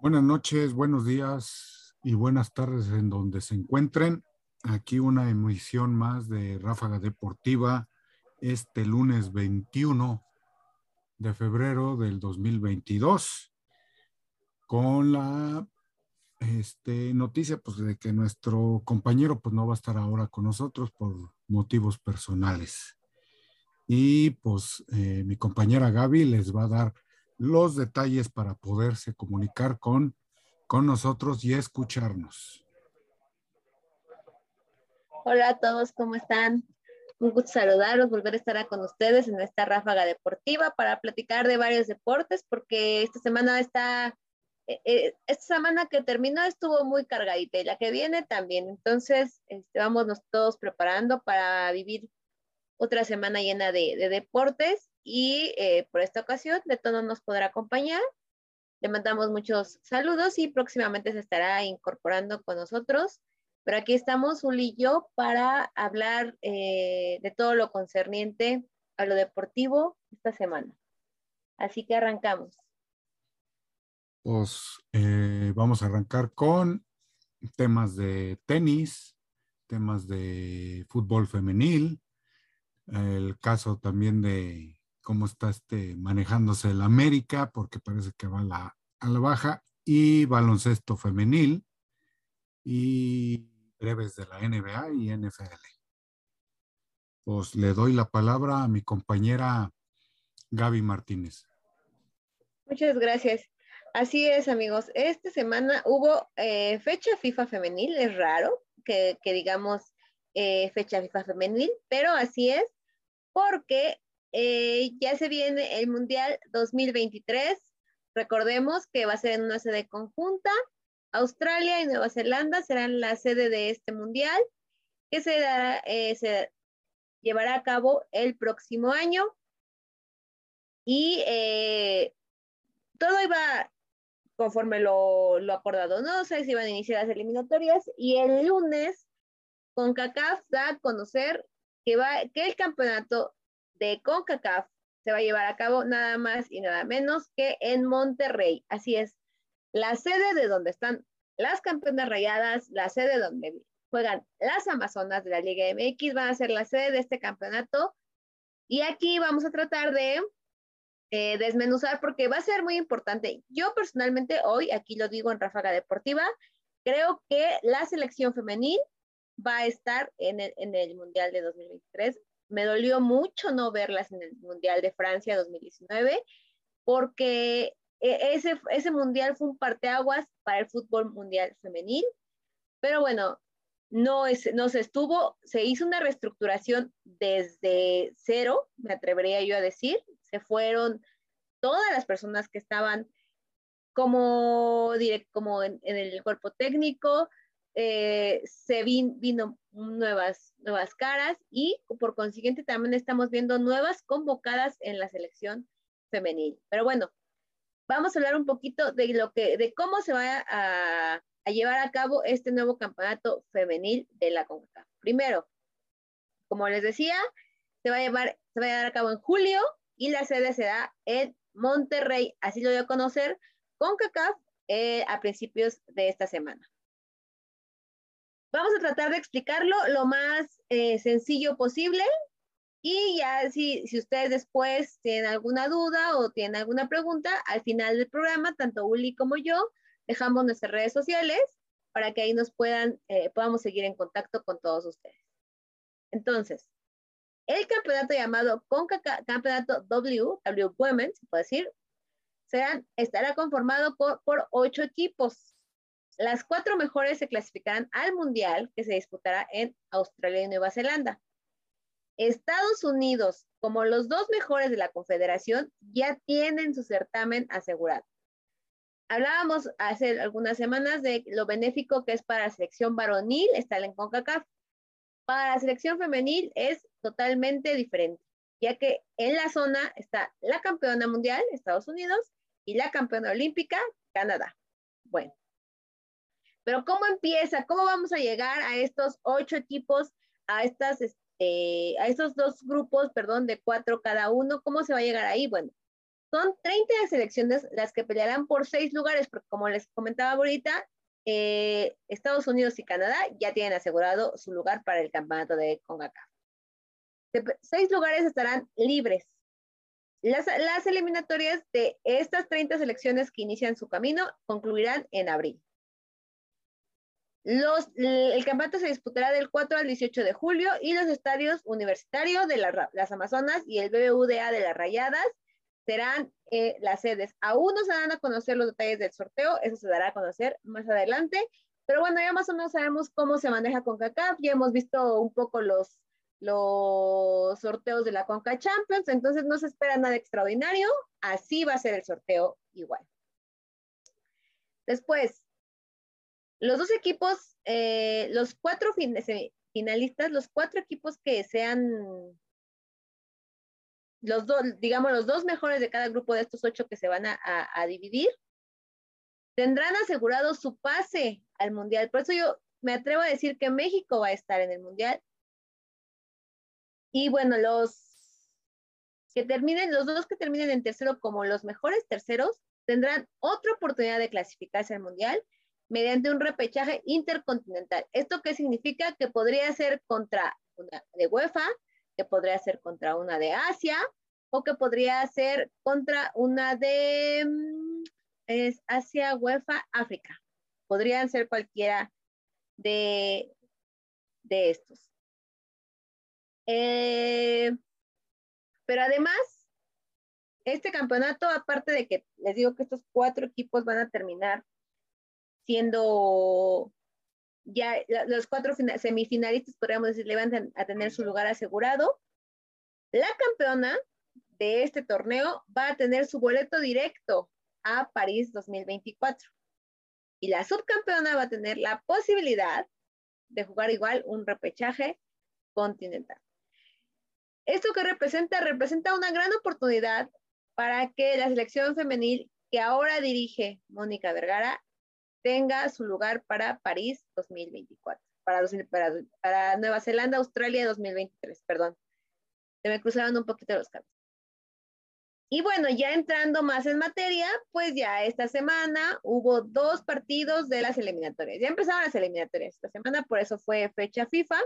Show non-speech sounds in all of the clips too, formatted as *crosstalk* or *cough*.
Buenas noches, buenos días y buenas tardes en donde se encuentren. Aquí una emisión más de Ráfaga Deportiva este lunes 21 de febrero del 2022 con la este, noticia pues, de que nuestro compañero pues, no va a estar ahora con nosotros por motivos personales. Y pues eh, mi compañera Gaby les va a dar los detalles para poderse comunicar con, con nosotros y escucharnos. Hola a todos, ¿cómo están? Un gusto saludarlos, volver a estar con ustedes en esta ráfaga deportiva para platicar de varios deportes, porque esta semana está, eh, eh, esta semana que terminó estuvo muy cargadita y la que viene también. Entonces, este, todos preparando para vivir otra semana llena de deportes y eh, por esta ocasión de todo nos podrá acompañar. Le mandamos muchos saludos y próximamente se estará incorporando con nosotros. Pero aquí estamos, Uli y yo, para hablar eh, de todo lo concerniente a lo deportivo esta semana. Así que arrancamos. Pues eh, vamos a arrancar con temas de tenis, temas de fútbol femenil, el caso también de cómo está este, manejándose el América, porque parece que va a la, a la baja, y baloncesto femenil, y breves de la NBA y NFL. Pues le doy la palabra a mi compañera Gaby Martínez. Muchas gracias. Así es, amigos. Esta semana hubo eh, fecha FIFA femenil, es raro que, digamos eh, fecha FIFA femenil, pero así es, porque eh, ya se viene el Mundial 2023. Recordemos que va a ser en una sede conjunta. Australia y Nueva Zelanda serán la sede de este Mundial, que se, eh, llevará a cabo el próximo año. Y eh, todo iba conforme lo, lo, acordado, ¿no? O sea, se iban a iniciar las eliminatorias y el lunes con CACAF da a conocer que, va, que el campeonato de CONCACAF se va a llevar a cabo nada más y nada menos que en Monterrey. Así es, la sede de donde están las campeonas rayadas, la sede donde juegan las Amazonas de la Liga MX, va a ser la sede de este campeonato. Y aquí vamos a tratar de eh, desmenuzar porque va a ser muy importante. Yo personalmente hoy, aquí lo digo en Ráfaga Deportiva, creo que la selección femenil va a estar en el, en el Mundial de 2023 me dolió mucho no verlas en el Mundial de Francia 2019, porque e, ese, ese mundial fue un parteaguas para el fútbol mundial femenil. Pero bueno, no, es, no se estuvo, se hizo una reestructuración desde cero, me atrevería yo a decir. Se fueron todas las personas que estaban como, como en el cuerpo técnico, eh, se vino nuevas, nuevas caras y por consiguiente también estamos viendo nuevas convocadas en la selección femenil. Pero bueno, vamos a hablar un poquito de lo que, de cómo se va a, llevar a cabo este nuevo campeonato femenil de la CONCACAF. Primero, como les decía, se va a llevar, se va a llevar a cabo en julio y la sede se da en Monterrey. Así lo voy a conocer CONCACAF eh, a principios de esta semana. Vamos a tratar de explicarlo lo más eh, sencillo posible y ya si, si ustedes después tienen alguna duda o tienen alguna pregunta, al final del programa, tanto Uli como yo, dejamos nuestras redes sociales para que ahí nos puedan, eh, podamos seguir en contacto con todos ustedes. Entonces, el campeonato llamado CONCACAF, Campeonato W, W Women, se puede decir, serán, estará conformado por, por ocho equipos. Las cuatro mejores se clasificarán al Mundial que se disputará en Australia y Nueva Zelanda. Estados Unidos, como los dos mejores de la Confederación, ya tienen su certamen asegurado. Hablábamos hace algunas semanas de lo benéfico que es para la selección varonil estar en CONCACAF. Para la selección femenil es totalmente diferente, ya que en la zona está la campeona mundial, Estados Unidos, y la campeona olímpica, Canadá. Bueno, pero ¿cómo empieza? ¿Cómo vamos a llegar a estos ocho equipos, a, estas, este, a estos dos grupos, perdón, de cuatro cada uno? ¿Cómo se va a llegar ahí? Bueno, Son 30 selecciones las que pelearán por seis lugares, porque como les comentaba ahorita, eh, Estados Unidos y Canadá ya tienen asegurado su lugar para el campeonato de CONCACAF. Seis lugares estarán libres. Las, eliminatorias de estas 30 selecciones que inician su camino concluirán en abril. Los, el campeonato se disputará del 4 al 18 de julio y los estadios universitarios de las Amazonas y el BBVA de las Rayadas serán eh, las sedes. Aún no se van a conocer los detalles del sorteo, eso se dará a conocer más adelante, pero bueno, ya más o menos sabemos cómo se maneja con CACAF, ya hemos visto un poco los, los sorteos de la Conca Champions, entonces no se espera nada extraordinario, así va a ser el sorteo igual. Después, los dos equipos, eh, los cuatro finalistas, los cuatro equipos que sean los dos, digamos, los dos mejores de cada grupo de estos ocho que se van a, a, dividir, tendrán asegurado su pase al Mundial. Por eso yo me atrevo a decir que México va a estar en el Mundial. Y bueno, los que terminen, los dos que terminen en tercero como los mejores terceros, tendrán otra oportunidad de clasificarse al Mundial mediante un repechaje intercontinental. ¿Esto qué significa? Que podría ser contra una de UEFA, que podría ser contra una de Asia o que podría ser contra una de mm, Asia, UEFA, África. Podrían ser cualquiera de, de estos. Eh, pero además, este campeonato, aparte de que les digo que estos cuatro equipos van a terminar siendo ya los cuatro semifinalistas, podríamos decir, le van a tener su lugar asegurado. La campeona de este torneo va a tener su boleto directo a París 2024. Y la subcampeona va a tener la posibilidad de jugar igual un repechaje continental. ¿Esto que representa? Representa una gran oportunidad para que la selección femenil que ahora dirige Mónica Vergara tenga su lugar para París 2024, para, para, Nueva Zelanda, Australia 2023, perdón. Se me cruzaron un poquito los cables. Y bueno, ya entrando más en materia, pues ya esta semana hubo dos partidos de las eliminatorias. Ya empezaron las eliminatorias esta semana, por eso fue fecha FIFA.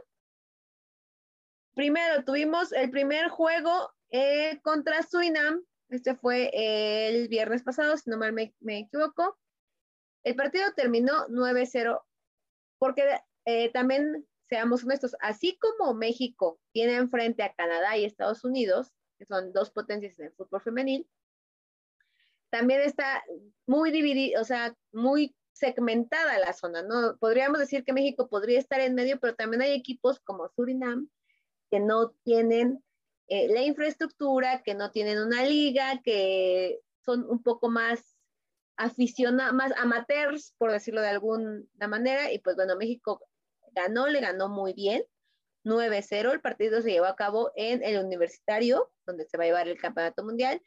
Primero tuvimos el primer juego eh, contra Surinam. Este fue el viernes pasado, si no mal me equivoco. El partido terminó 9-0 porque eh, también, seamos honestos, así como México tiene enfrente a Canadá y Estados Unidos, que son dos potencias en el fútbol femenil, también está muy dividida, o sea, muy segmentada la zona, ¿no? Podríamos decir que México podría estar en medio, pero también hay equipos como Surinam que no tienen eh, la infraestructura, que no tienen una liga, que son un poco más aficionados, más amateurs, por decirlo de alguna manera, y pues bueno, México ganó, le ganó muy bien, 9-0, el partido se llevó a cabo en el universitario, donde se va a llevar el campeonato mundial.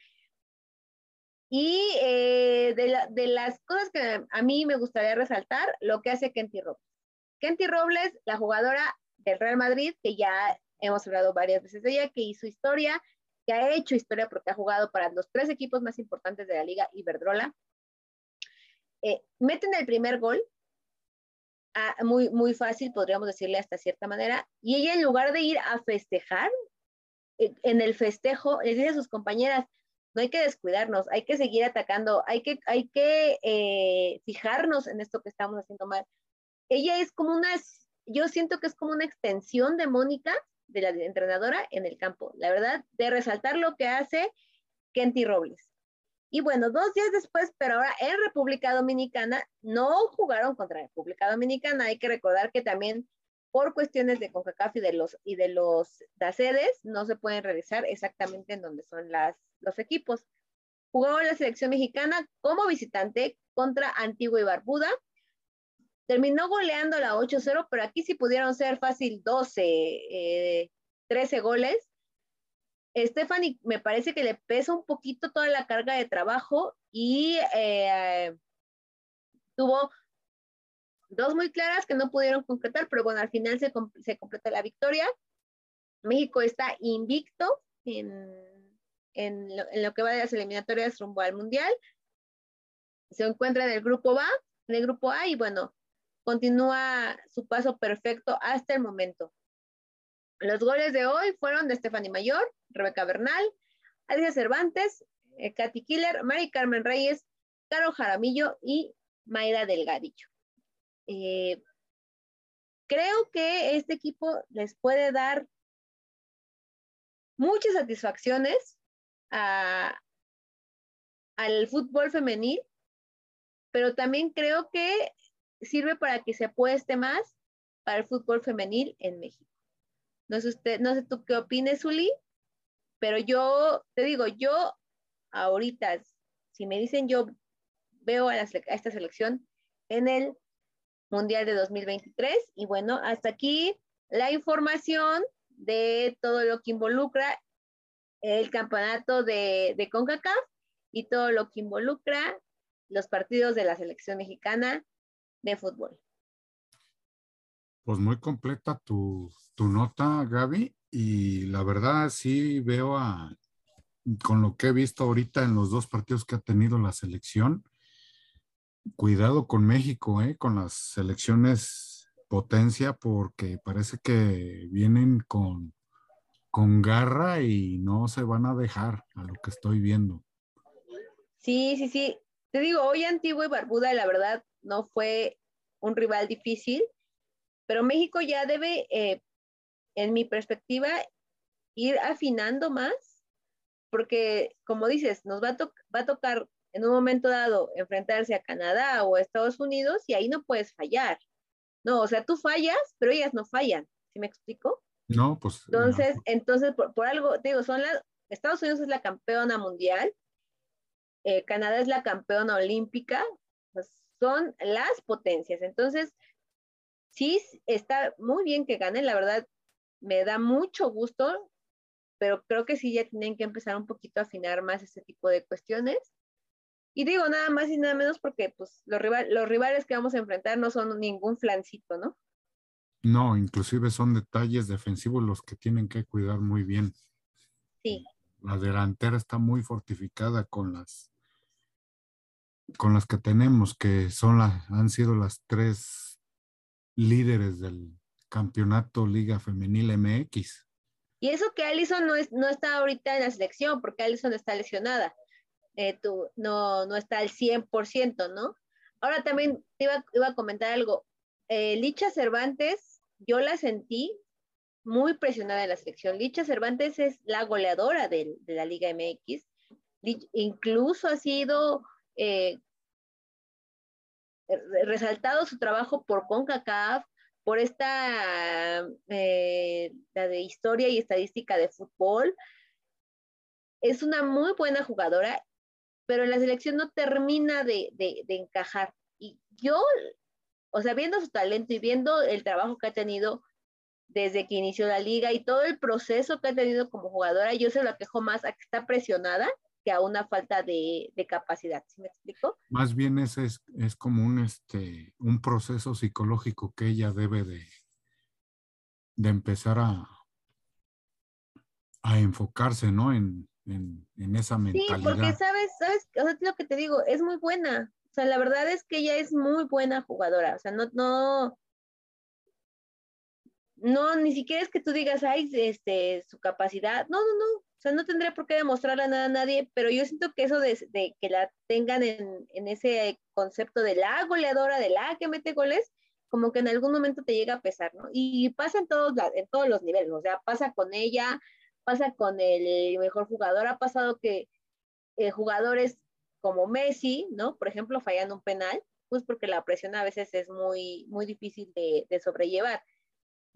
Y eh, de, de, las cosas que a mí me gustaría resaltar, lo que hace Kenty Robles. Kenty Robles, la jugadora del Real Madrid, que ya hemos hablado varias veces de ella, que hizo historia, que ha hecho historia porque ha jugado para los tres equipos más importantes de la liga, Iberdrola, eh, meten el primer gol, ah, muy, muy fácil, podríamos decirle hasta cierta manera, y ella en lugar de ir a festejar, eh, en el festejo, les dice a sus compañeras, no hay que descuidarnos, hay que seguir atacando, hay que, hay que eh, fijarnos en esto que estamos haciendo mal. Ella es como una, yo siento que es como una extensión de Mónica, de la entrenadora, en el campo. La verdad, de resaltar lo que hace Kenty Robles. Y bueno, dos días después, pero ahora en República Dominicana, no jugaron contra República Dominicana. Hay que recordar que también por cuestiones de CONCACAF y de los, y de los DACEDES, no se pueden realizar exactamente en donde son las, los equipos. Jugó la selección mexicana como visitante contra Antigua y Barbuda. Terminó goleando la 8-0, pero aquí sí pudieron ser fácil 12, 13 eh, goles Stephanie me parece que le pesa un poquito toda la carga de trabajo y eh, tuvo dos muy claras que no pudieron concretar, pero bueno, al final se, completa la victoria. México está invicto en, en lo, que va de las eliminatorias rumbo al Mundial. Se encuentra en el grupo A, en el grupo A y bueno, continúa su paso perfecto hasta el momento. Los goles de hoy fueron de Stephanie Mayor, Rebeca Bernal, Alicia Cervantes, eh, Katy Killer, Mari Carmen Reyes, Caro Jaramillo y Mayra Delgadillo. Eh, creo que este equipo les puede dar muchas satisfacciones al fútbol femenil, pero también creo que sirve para que se apueste más para el fútbol femenil en México. No sé, usted, no sé tú qué opines, Uli, pero yo te digo, yo ahorita, si me dicen yo veo a, esta selección en el Mundial de 2023 y bueno, hasta aquí la información de todo lo que involucra el campeonato de, de CONCACAF y todo lo que involucra los partidos de la selección mexicana de fútbol. Pues muy completa tu, nota, Gaby, y la verdad sí veo a, con lo que he visto ahorita en los dos partidos que ha tenido la selección, cuidado con México, ¿eh? con las selecciones potencia, porque parece que vienen con, con garra y no se van a dejar a lo que estoy viendo. Sí, sí, sí. Te digo, hoy Antigua y Barbuda, la verdad, no fue un rival difícil, pero México ya debe, eh, en mi perspectiva, ir afinando más, porque como dices, nos va a, va a tocar en un momento dado enfrentarse a Canadá o a Estados Unidos y ahí no puedes fallar. No, o sea, tú fallas, pero ellas no fallan. ¿Sí me explico? No, pues. Entonces, entonces por, algo, digo, son las, Estados Unidos es la campeona mundial, eh, Canadá es la campeona olímpica, pues son las potencias. Entonces, sí está muy bien que ganen, la verdad me da mucho gusto, pero creo que sí ya tienen que empezar un poquito a afinar más ese tipo de cuestiones. Y digo nada más y nada menos porque pues los, los rivales que vamos a enfrentar no son ningún flancito, ¿no? No, inclusive son detalles defensivos los que tienen que cuidar muy bien. Sí. La delantera está muy fortificada con las con las que tenemos, que son las, han sido las tres líderes del campeonato Liga Femenil MX. Y eso que Allison no, es, no está ahorita en la selección, porque Allison está lesionada. Eh, no, no está al 100%, ¿no? Ahora también te iba, iba a comentar algo. Eh, Licha Cervantes, yo la sentí muy presionada en la selección. Licha Cervantes es la goleadora de, de la Liga MX. incluso ha sido eh, resaltado su trabajo por CONCACAF, por esta, eh, la de historia y estadística de fútbol. Es una muy buena jugadora, pero en la selección no termina de, de, de encajar. Y yo, o sea, viendo su talento y viendo el trabajo que ha tenido desde que inició la liga y todo el proceso que ha tenido como jugadora, yo se lo quejo más a que está presionada que a una falta de, capacidad. ¿Sí me explico? Más bien ese es, es, como un, este, un proceso psicológico que ella debe de, de empezar a, a enfocarse, ¿no? En, esa mentalidad. Sí, porque sabes, sabes, o sea, lo que te digo, es muy buena. O sea, la verdad es que ella es muy buena jugadora. O sea, no, no, no, ni siquiera es que tú digas, ay, este, su capacidad. No, no, no sea, no tendría por qué demostrarle nada a nadie, pero yo siento que eso de, que la tengan en, ese concepto de la goleadora, de la que mete goles, como que en algún momento te llega a pesar, ¿no? Y pasa en todos, en todos los niveles, o sea, pasa con ella, pasa con el mejor jugador, ha pasado que eh, jugadores como Messi, ¿no? Por ejemplo, fallan un penal, pues porque la presión a veces es muy, muy difícil de sobrellevar.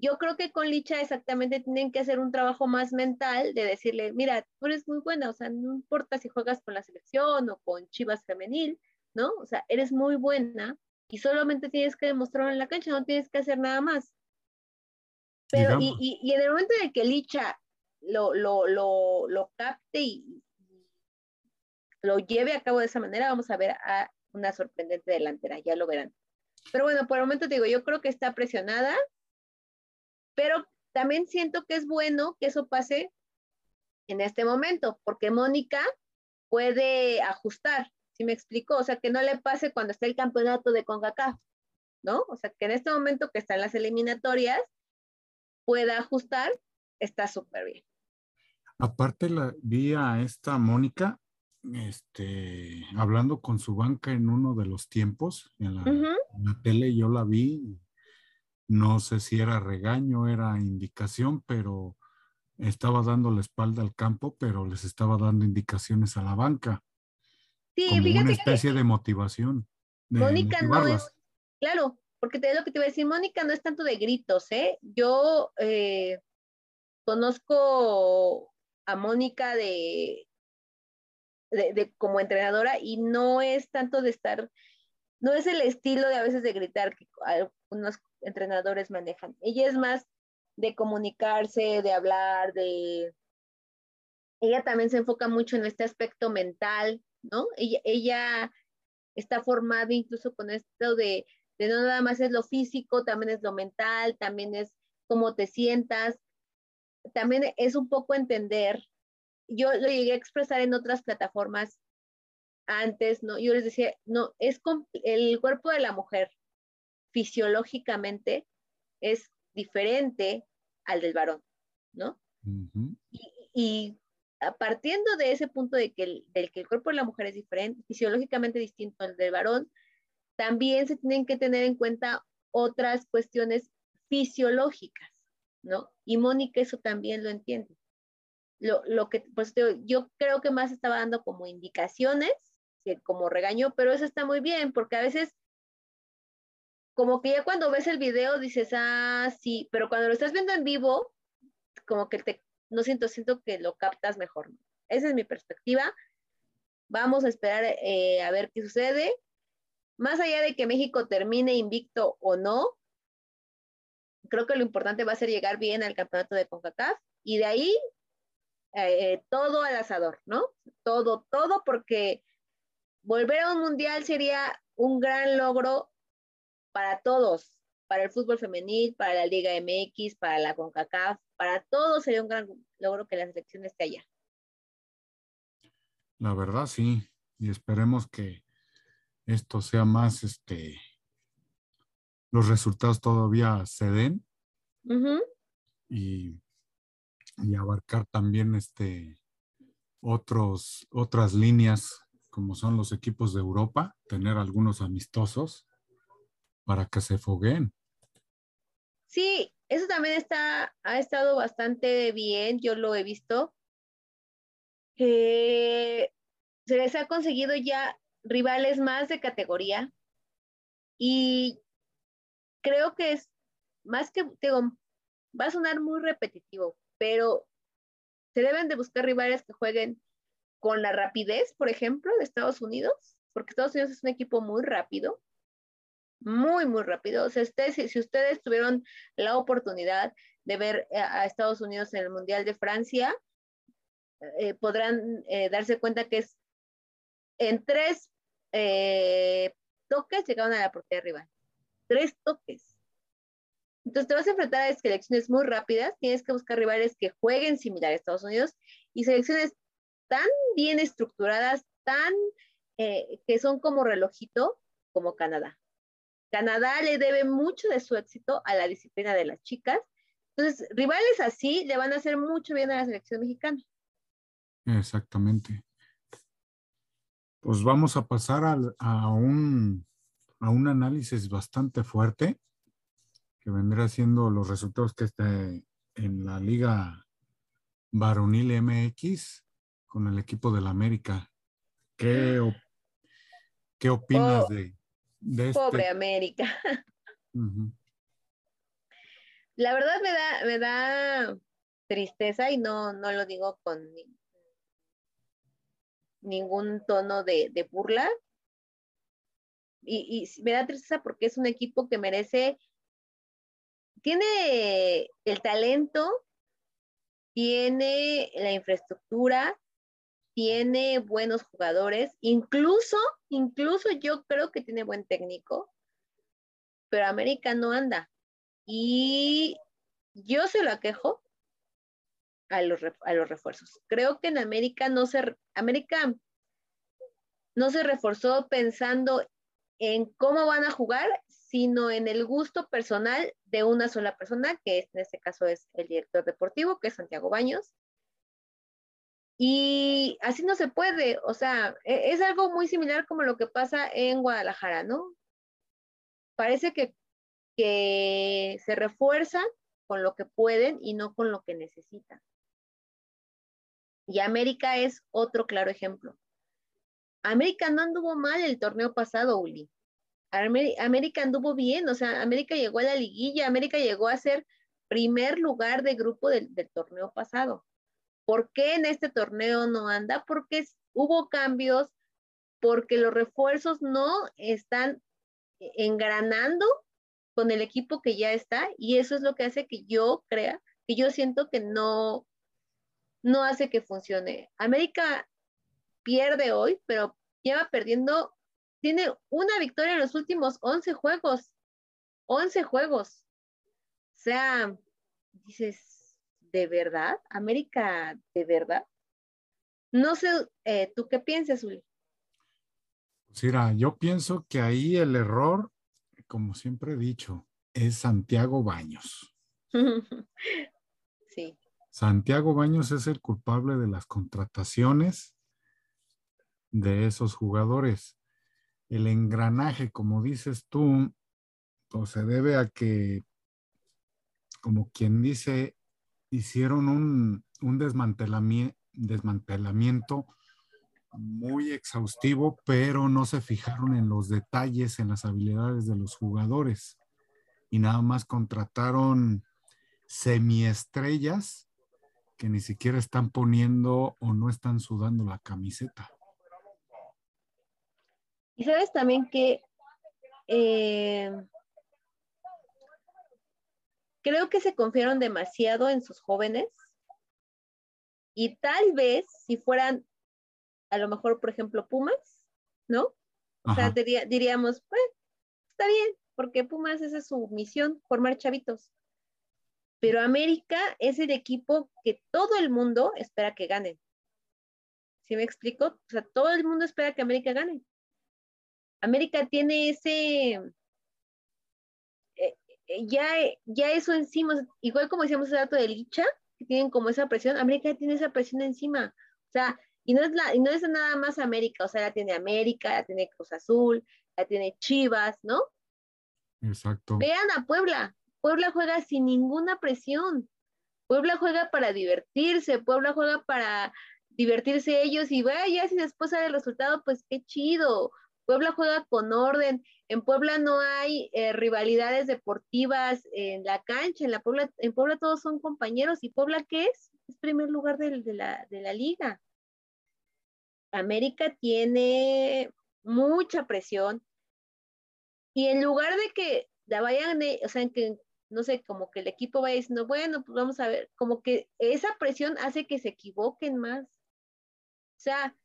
Yo creo que con Licha exactamente tienen que hacer un trabajo más mental de decirle, mira, tú eres muy buena, o sea, no importa si juegas con la selección o con Chivas femenil, ¿no? O sea, eres muy buena y solamente tienes que demostrarlo en la cancha, no tienes que hacer nada más. Pero, y, y, en el momento de que Licha lo, lo, lo, lo capte y lo lleve a cabo de esa manera, vamos a ver a una sorprendente delantera, ya lo verán. Pero bueno, por el momento te digo, yo creo que está presionada, pero también siento que es bueno que eso pase en este momento, porque Mónica puede ajustar, ¿sí me explico? O sea, que no le pase cuando está el campeonato de CONCACAF, ¿no? O sea, que en este momento que están las eliminatorias, pueda ajustar, está súper bien. Aparte, la, vi a esta Mónica este, hablando con su banca en uno de los tiempos, en la, en la tele yo la vi, no sé si era regaño, era indicación, pero estaba dando la espalda al campo, pero les estaba dando indicaciones a la banca. Sí, como fíjate una que especie de motivación. de Mónica no es, claro, porque te lo que te iba a decir, Mónica no es tanto de gritos, ¿eh? Yo eh, conozco a Mónica de, de, de como entrenadora y no es tanto de estar, no es el estilo de a veces de gritar que algunos entrenadores manejan. Ella es más de comunicarse, de hablar, de... Ella también se enfoca mucho en este aspecto mental, ¿no? Ella, está formada incluso con esto de, de no nada más es lo físico, también es lo mental, también es cómo te sientas, también es un poco entender. Yo lo llegué a expresar en otras plataformas antes, ¿no? Yo les decía, no, es el cuerpo de la mujer fisiológicamente es diferente al del varón, ¿no? Ujú. Y, y a- partiendo de ese punto de que el, del que el cuerpo de la mujer es diferente, fisiológicamente distinto al del varón, también se tienen que tener en cuenta otras cuestiones fisiológicas, ¿no? Y Mónica eso también lo entiende. Lo, lo que, pues yo creo que más estaba dando como indicaciones, que como regaño, pero eso está muy bien, porque a veces como que ya cuando ves el video dices, ah, sí, pero cuando lo estás viendo en vivo, como que te, no siento, siento que lo captas mejor. Esa es mi perspectiva. Vamos a esperar eh, a ver qué sucede. Más allá de que México termine invicto o no, creo que lo importante va a ser llegar bien al campeonato de CONCACAF y de ahí eh, todo al asador, ¿no? Todo, todo, porque volver a un mundial sería un gran logro para todos, para el fútbol femenil, para la Liga MX, para la CONCACAF, para todos sería un gran logro que la selección esté allá. La verdad, sí. Y esperemos que esto sea más, este, los resultados todavía se den y, y abarcar también este otros otras líneas como son los equipos de Europa, tener algunos amistosos para que se fogueen. Sí, eso también está, ha estado bastante bien, yo lo he visto. Eh, se les ha conseguido ya rivales más de categoría y creo que es más que, digo, va a sonar muy repetitivo, pero se deben de buscar rivales que jueguen con la rapidez, por ejemplo, de Estados Unidos, porque Estados Unidos es un equipo muy rápido, muy, muy rápido. O sea, si, ustedes tuvieron la oportunidad de ver a, a Estados Unidos en el Mundial de Francia, eh, podrán eh, darse cuenta que es en tres eh, toques llegaron a la portería rival. Tres toques. Entonces te vas a enfrentar a selecciones muy rápidas, tienes que buscar rivales que jueguen similar a Estados Unidos y selecciones tan bien estructuradas, tan eh, que son como relojito, como Canadá. Canadá le debe mucho de su éxito a la disciplina de las chicas. Entonces, rivales así le van a hacer mucho bien a la selección mexicana. Exactamente. Pues vamos a pasar a, un, a un análisis bastante fuerte que vendrá siendo los resultados que está en la Liga Varonil MX con el equipo del América. ¿Qué, op- qué opinas Oh, de, de este? Pobre América. *laughs* La verdad me da, me da tristeza y no, no lo digo con ni- ningún tono de, de burla. Y, y me da tristeza porque es un equipo que merece, tiene el talento, tiene la infraestructura, tiene buenos jugadores, incluso, incluso yo creo que tiene buen técnico, pero América no anda. Y yo se lo aquejo a los, a los refuerzos. Creo que en América no se, América no se reforzó pensando en cómo van a jugar, sino en el gusto personal de una sola persona, que en este caso es el director deportivo, que es Santiago Baños. Y así no se puede, o sea, e, es algo muy similar como lo que pasa en Guadalajara, ¿no? Parece que, que se refuerzan con lo que pueden y no con lo que necesitan. Y América es otro claro ejemplo. América no anduvo mal el torneo pasado, Uli. América anduvo bien, o sea, América llegó a la liguilla, América llegó a ser primer lugar de grupo del, torneo pasado. ¿Por qué en este torneo no anda? Porque hubo cambios, porque los refuerzos no están engranando con el equipo que ya está y eso es lo que hace que yo crea, que yo siento que no, no hace que funcione. América pierde hoy, pero lleva perdiendo, tiene una victoria en los últimos 11 juegos. 11 juegos. O sea, dices, ¿de verdad? América, ¿de verdad? No sé, eh, ¿tú qué piensas, Uli? Pues mira, yo pienso que ahí el error, como siempre he dicho, es Santiago Baños. *laughs* sí. Santiago Baños es el culpable de las contrataciones de esos jugadores. El engranaje, como dices tú, pues se debe a que, como quien dice, hicieron un, desmantelamiento, desmantelamiento muy exhaustivo, pero no se fijaron en los detalles, en las habilidades de los jugadores y nada más contrataron semiestrellas que ni siquiera están poniendo o no están sudando la camiseta. Y sabes también que eh, creo que se confiaron demasiado en sus jóvenes y tal vez si fueran a lo mejor, por ejemplo, Pumas, ¿no? O sea, diríamos, pues, está bien, porque Pumas esa es su misión, formar chavitos. Pero América es el equipo que todo el mundo espera que gane. ¿Sí me explico? O sea, todo el mundo espera que América gane. América tiene ese, ya, ya eso encima, igual como decíamos el dato de Licha, que tienen como esa presión, América tiene esa presión encima. O sea, y no es, la, y no es nada más América, o sea, la tiene América, la tiene Cruz Azul, la tiene Chivas, ¿no? Exacto. Vean a Puebla, Puebla juega sin ninguna presión. Puebla juega para divertirse, Puebla juega para divertirse ellos y vaya, si después sale el resultado, pues qué chido. Puebla juega con orden. En Puebla no hay eh, rivalidades deportivas en la cancha. En, la Puebla, en Puebla todos son compañeros. ¿Y Puebla qué es? Es primer lugar de, la, de la liga. América tiene mucha presión. Y en lugar de que la vayan, o sea, que no sé, como que el equipo va diciendo, bueno, pues vamos a ver, como que esa presión hace que se equivoquen más. O sea,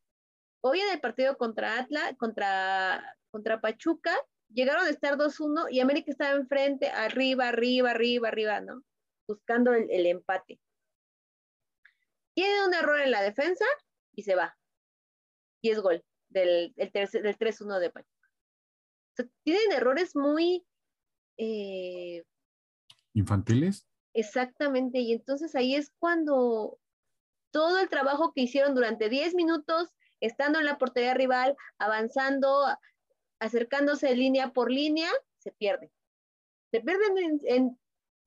hoy en el partido contra Atlas, contra, contra Pachuca, llegaron a estar 2-1 y América estaba enfrente, arriba, arriba, arriba, arriba, ¿no? Buscando el, empate. Tiene un error en la defensa y se va. Y es gol del, del 3-1 de Pachuca. O sea, tienen errores muy eh, infantiles. Exactamente, y entonces ahí es cuando todo el trabajo que hicieron durante 10 minutos, estando en la portería rival, avanzando, acercándose línea por línea, se pierde. Se pierden en,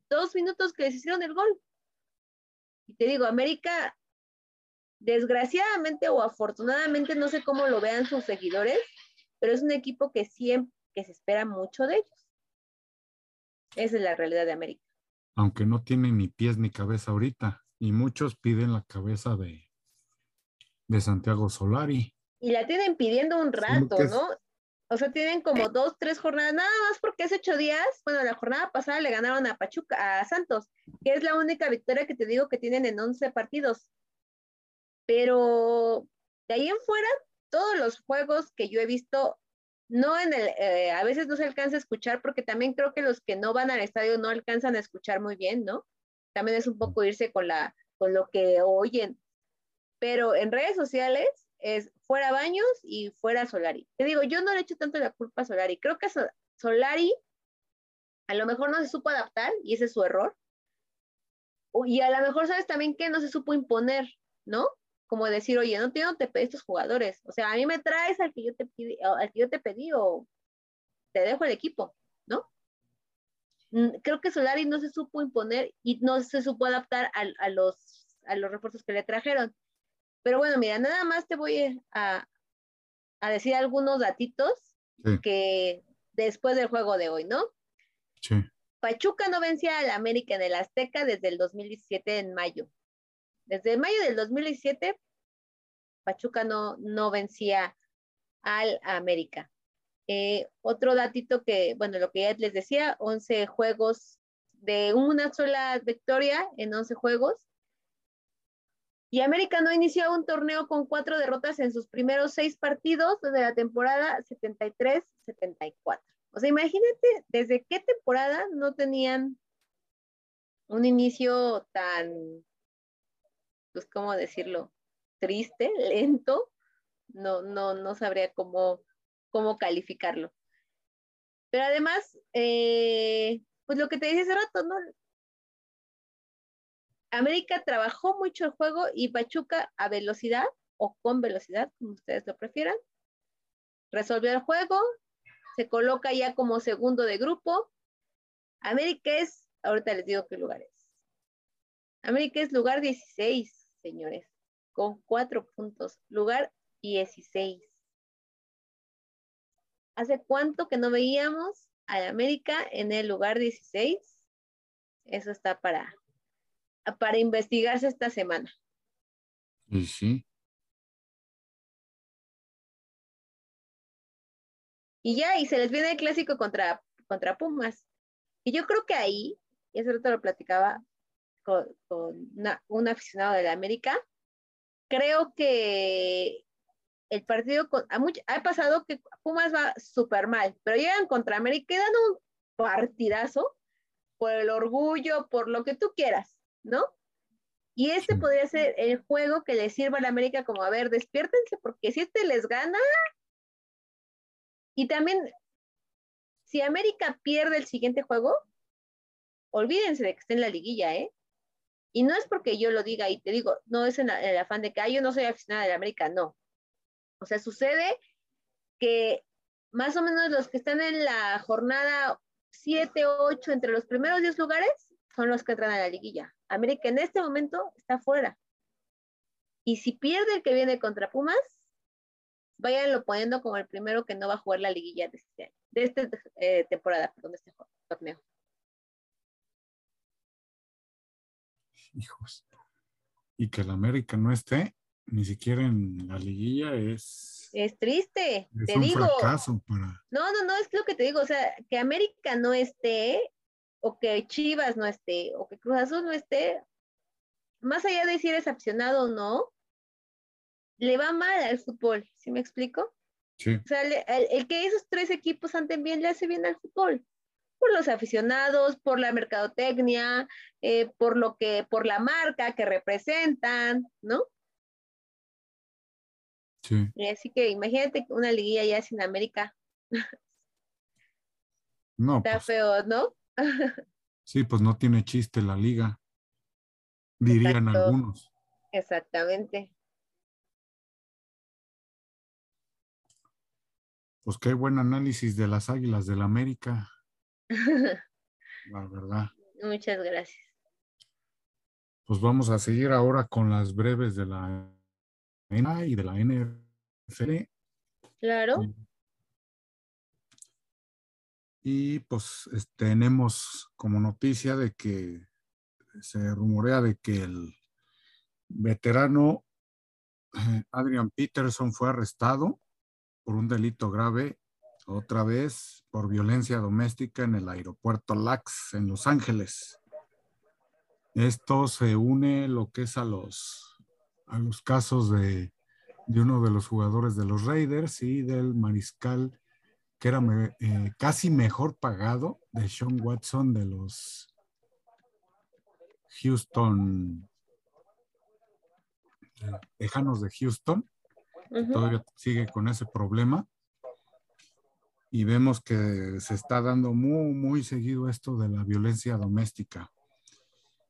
dos minutos que les hicieron el gol. Y te digo, América, desgraciadamente o afortunadamente, no sé cómo lo vean sus seguidores, pero es un equipo que siempre, que se espera mucho de ellos. Esa es la realidad de América. Aunque no tiene ni pies ni cabeza ahorita. Y muchos piden la cabeza de, de Santiago Solari. Y la tienen pidiendo un rato, ¿no? O sea, tienen como dos, tres jornadas, nada más porque hace ocho días, bueno, la jornada pasada le ganaron a Pachuca, a Santos, que es la única victoria que te digo que tienen en 11 partidos. Pero de ahí en fuera, todos los juegos que yo he visto no en el, eh, a veces no se alcanza a escuchar porque también creo que los que no van al estadio no alcanzan a escuchar muy bien, ¿no? También es un poco irse con la, con lo que oyen. Pero en redes sociales es fuera Baños y fuera Solari. Te digo, yo no le echo tanto la culpa a Solari. Creo que Solari a lo mejor no se supo adaptar y ese es su error. Y a lo mejor sabes también que no se supo imponer, ¿no? Como decir, oye, no, tengo te pedí estos jugadores. O sea, a mí me traes al que yo te pedí, al que yo te pedí o te dejo el equipo, ¿no? Mm, creo que Solari no se supo imponer y no se supo adaptar a, los, a los refuerzos que le trajeron. Pero bueno, mira, nada más te voy a, a decir algunos datitos que después del juego de hoy, ¿no? Sí. Pachuca no vencía al América en el Azteca desde el 2017 en mayo. Desde mayo del 2017, Pachuca no, no vencía al América. Eh, otro datito que, bueno, lo que ya les decía, 11 juegos de una sola victoria en 11 juegos. Y América no inició un torneo con cuatro derrotas en sus primeros seis partidos de la temporada 73-74. O sea, imagínate desde qué temporada no tenían un inicio tan, pues, ¿cómo decirlo? Triste, lento. No, no, no sabría cómo, cómo calificarlo. Pero además, eh, pues lo que te dije hace rato, ¿no? América trabajó mucho el juego y Pachuca a velocidad o con velocidad, como ustedes lo prefieran. Resolvió el juego, se coloca ya como segundo de grupo. América es, ahorita les digo qué lugar es. América es lugar 16, señores, con cuatro puntos. Lugar 16. ¿Hace cuánto que no veíamos a América en el lugar 16? Eso está para, para investigarse esta semana. Y sí. Y ya, y se les viene el clásico contra, contra Pumas. Y yo creo que ahí, y eso te lo platicaba con, un aficionado de la América, creo que el partido ha, pasado que Pumas va súper mal, pero llegan contra América y dan un partidazo por el orgullo, por lo que tú quieras, ¿no? Y este podría ser el juego que le sirva a la América como, a ver, despiértense, porque si este les gana. Y también, si América pierde el siguiente juego, olvídense de que esté en la liguilla, ¿eh? Y no es porque yo lo diga y te digo, no es en, el afán de que yo no soy aficionada de la América, no. O sea, sucede que más o menos los que están en la jornada 7, 8, entre los primeros 10 lugares, son los que entran a la liguilla. América en este momento está fuera. Y si pierde el que viene contra Pumas, váyanlo poniendo como el primero que no va a jugar la liguilla de este año, de esta eh, temporada, perdón, de este torneo. Hijos. Y que el América no esté, ni siquiera en la liguilla es... Es triste, es te un digo. fracaso para... No, no, no, es lo que te digo, o sea, que América no esté, o que Chivas no esté, o que Cruz Azul no esté, más allá de si eres aficionado o no, le va mal al fútbol, ¿sí me explico? Sí. O sea, el, el, que esos tres equipos anden bien le hace bien al fútbol por los aficionados, por la mercadotecnia, eh, por lo que, por la marca que representan, ¿no? Sí. Así que imagínate una liguilla ya sin América. No. Está pues, feo, ¿no? *laughs* sí, pues no tiene chiste la liga, dirían Exacto. algunos. Exactamente. Pues qué buen análisis de las Águilas del América, *laughs* la verdad. Muchas gracias. Pues vamos a seguir ahora con las breves de la NBA y de la NFL. Claro. Y pues es- tenemos como noticia de que se rumorea de que el veterano eh, Adrian Peterson fue arrestado por un delito grave, otra vez por violencia doméstica en el aeropuerto LAX en Los Ángeles. Esto se une lo que es a los, a los casos de, de uno de los jugadores de los Raiders y del mariscal que era eh, casi mejor pagado de Sean Watson de los Houston Tejanos de Houston, todavía sigue con ese problema. Y vemos que se está dando muy, muy seguido esto de la violencia doméstica.